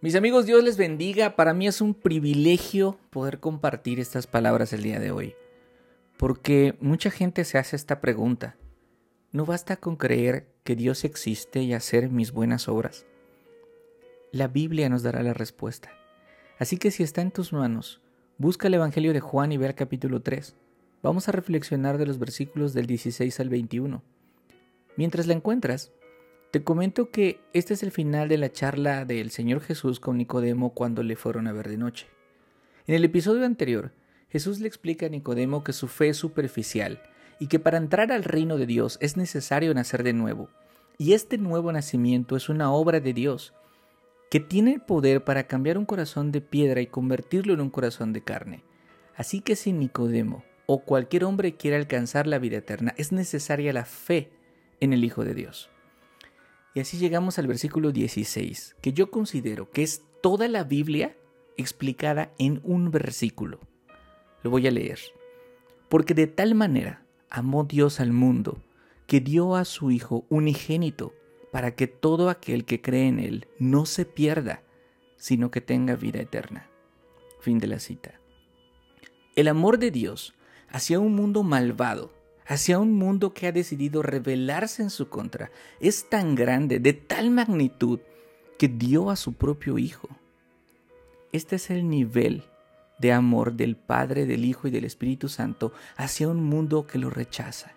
Mis amigos, Dios les bendiga. Para mí es un privilegio poder compartir estas palabras el día de hoy. Porque mucha gente se hace esta pregunta. ¿No basta con creer que Dios existe y hacer mis buenas obras? La Biblia nos dará la respuesta. Así que si está en tus manos, busca el Evangelio de Juan y ve al capítulo 3. Vamos a reflexionar de los versículos del 16 al 21. Mientras la encuentras, te comento que este es el final de la charla del Señor Jesús con Nicodemo cuando le fueron a ver de noche. En el episodio anterior, Jesús le explica a Nicodemo que su fe es superficial y que para entrar al reino de Dios es necesario nacer de nuevo. Y este nuevo nacimiento es una obra de Dios que tiene el poder para cambiar un corazón de piedra y convertirlo en un corazón de carne. Así que si Nicodemo o cualquier hombre quiere alcanzar la vida eterna, es necesaria la fe en el Hijo de Dios. Y así llegamos al versículo 16, que yo considero que es toda la Biblia explicada en un versículo. Lo voy a leer. Porque de tal manera amó Dios al mundo, que dio a su Hijo unigénito, para que todo aquel que cree en Él no se pierda, sino que tenga vida eterna. Fin de la cita. El amor de Dios hacia un mundo malvado hacia un mundo que ha decidido rebelarse en su contra es tan grande, de tal magnitud, que dio a su propio Hijo. Este es el nivel de amor del Padre, del Hijo y del Espíritu Santo hacia un mundo que lo rechaza.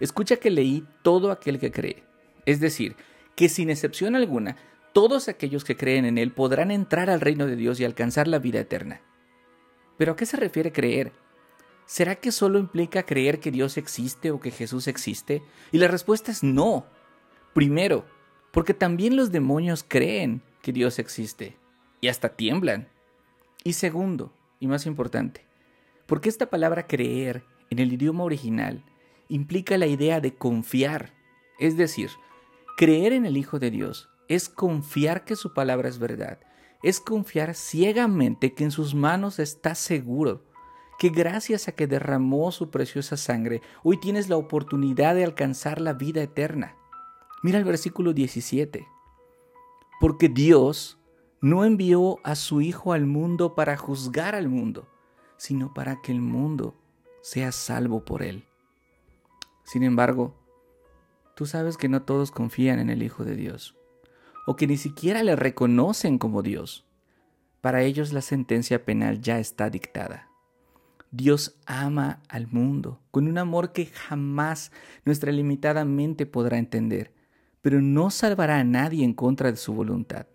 Escucha que leí todo aquel que cree, es decir, que sin excepción alguna, todos aquellos que creen en Él podrán entrar al reino de Dios y alcanzar la vida eterna. ¿Pero a qué se refiere creer? ¿Será que solo implica creer que Dios existe o que Jesús existe? Y la respuesta es no. Primero, porque también los demonios creen que Dios existe y hasta tiemblan. Y segundo, y más importante, porque esta palabra creer en el idioma original implica la idea de confiar. Es decir, creer en el Hijo de Dios es confiar que su palabra es verdad, es confiar ciegamente que en sus manos está seguro que gracias a que derramó su preciosa sangre, hoy tienes la oportunidad de alcanzar la vida eterna. Mira el versículo 17. Porque Dios no envió a su Hijo al mundo para juzgar al mundo, sino para que el mundo sea salvo por él. Sin embargo, tú sabes que no todos confían en el Hijo de Dios, o que ni siquiera le reconocen como Dios. Para ellos la sentencia penal ya está dictada. Dios ama al mundo. Con un amor que jamás nuestra limitada mente podrá entender, pero no salvará a nadie en contra de su voluntad.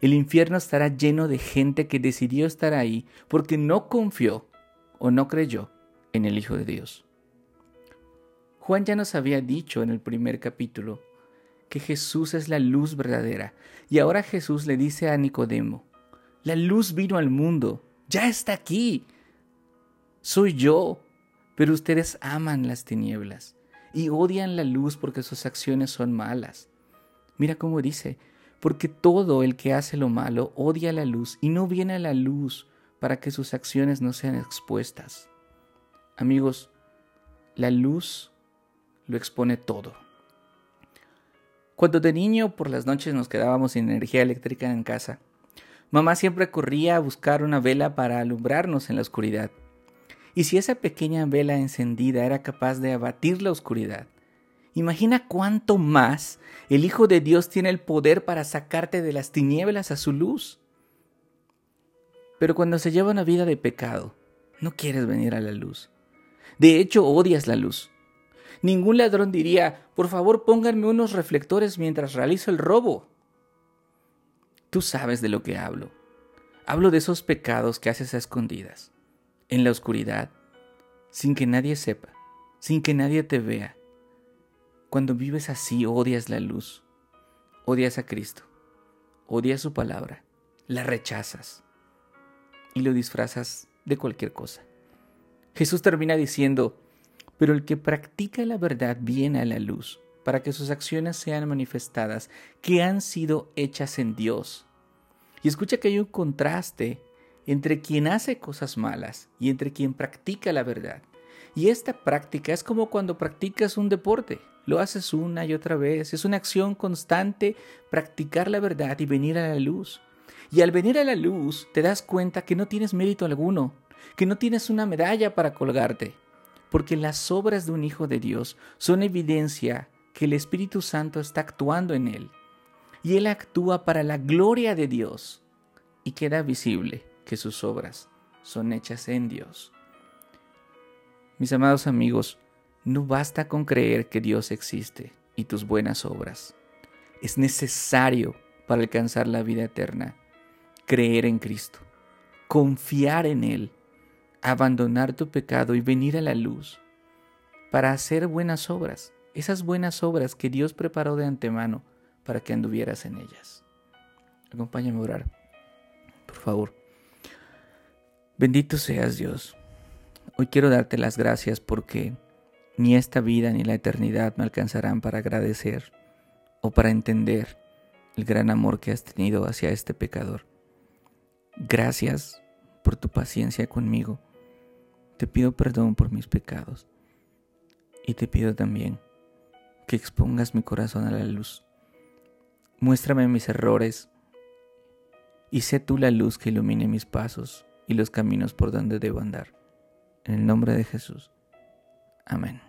El infierno estará lleno de gente que decidió estar ahí porque no confió o no creyó en el Hijo de Dios. Juan ya nos había dicho en el primer capítulo que Jesús es la luz verdadera. Y ahora Jesús le dice a Nicodemo, la luz vino al mundo, ya está aquí, soy yo. Pero ustedes aman las tinieblas y odian la luz porque sus acciones son malas. Mira cómo dice, porque todo el que hace lo malo odia la luz y no viene a la luz para que sus acciones no sean expuestas. Amigos, la luz lo expone todo. Cuando de niño por las noches nos quedábamos sin energía eléctrica en casa, mamá siempre corría a buscar una vela para alumbrarnos en la oscuridad. Y si esa pequeña vela encendida era capaz de abatir la oscuridad, imagina cuánto más el Hijo de Dios tiene el poder para sacarte de las tinieblas a su luz. Pero cuando se lleva una vida de pecado, no quieres venir a la luz. De hecho, odias la luz. Ningún ladrón diría, por favor pónganme unos reflectores mientras realizo el robo. Tú sabes de lo que hablo. Hablo de esos pecados que haces a escondidas en la oscuridad, sin que nadie sepa, sin que nadie te vea. Cuando vives así, odias la luz, odias a Cristo, odias su palabra, la rechazas y lo disfrazas de cualquier cosa. Jesús termina diciendo, pero el que practica la verdad viene a la luz, para que sus acciones sean manifestadas, que han sido hechas en Dios. Y escucha que hay un contraste entre quien hace cosas malas y entre quien practica la verdad. Y esta práctica es como cuando practicas un deporte. lo haces una y otra vez. Es una acción constante practicar la verdad y venir a la luz. Y al venir a la luz te das cuenta que no tienes mérito alguno, que no tienes una medalla para colgarte, porque las obras de un Hijo de Dios son evidencia que el Espíritu Santo está actuando en él. Y él actúa para la gloria de Dios. Y queda visible que sus obras son hechas en Dios. Mis amados amigos, no basta con creer que Dios existe y tus buenas obras. Es necesario para alcanzar la vida eterna creer en Cristo, confiar en Él, abandonar tu pecado y venir a la luz para hacer buenas obras, esas buenas obras que Dios preparó de antemano para que anduvieras en ellas. Acompáñame a orar, por favor. Bendito seas Dios. Hoy quiero darte las gracias porque ni esta vida ni la eternidad me alcanzarán para agradecer o para entender el gran amor que has tenido hacia este pecador. Gracias por tu paciencia conmigo. Te pido perdón por mis pecados y te pido también que expongas mi corazón a la luz. Muéstrame mis errores y sé tú la luz que ilumine mis pasos y los caminos por donde debo andar. En el nombre de Jesús. Amén.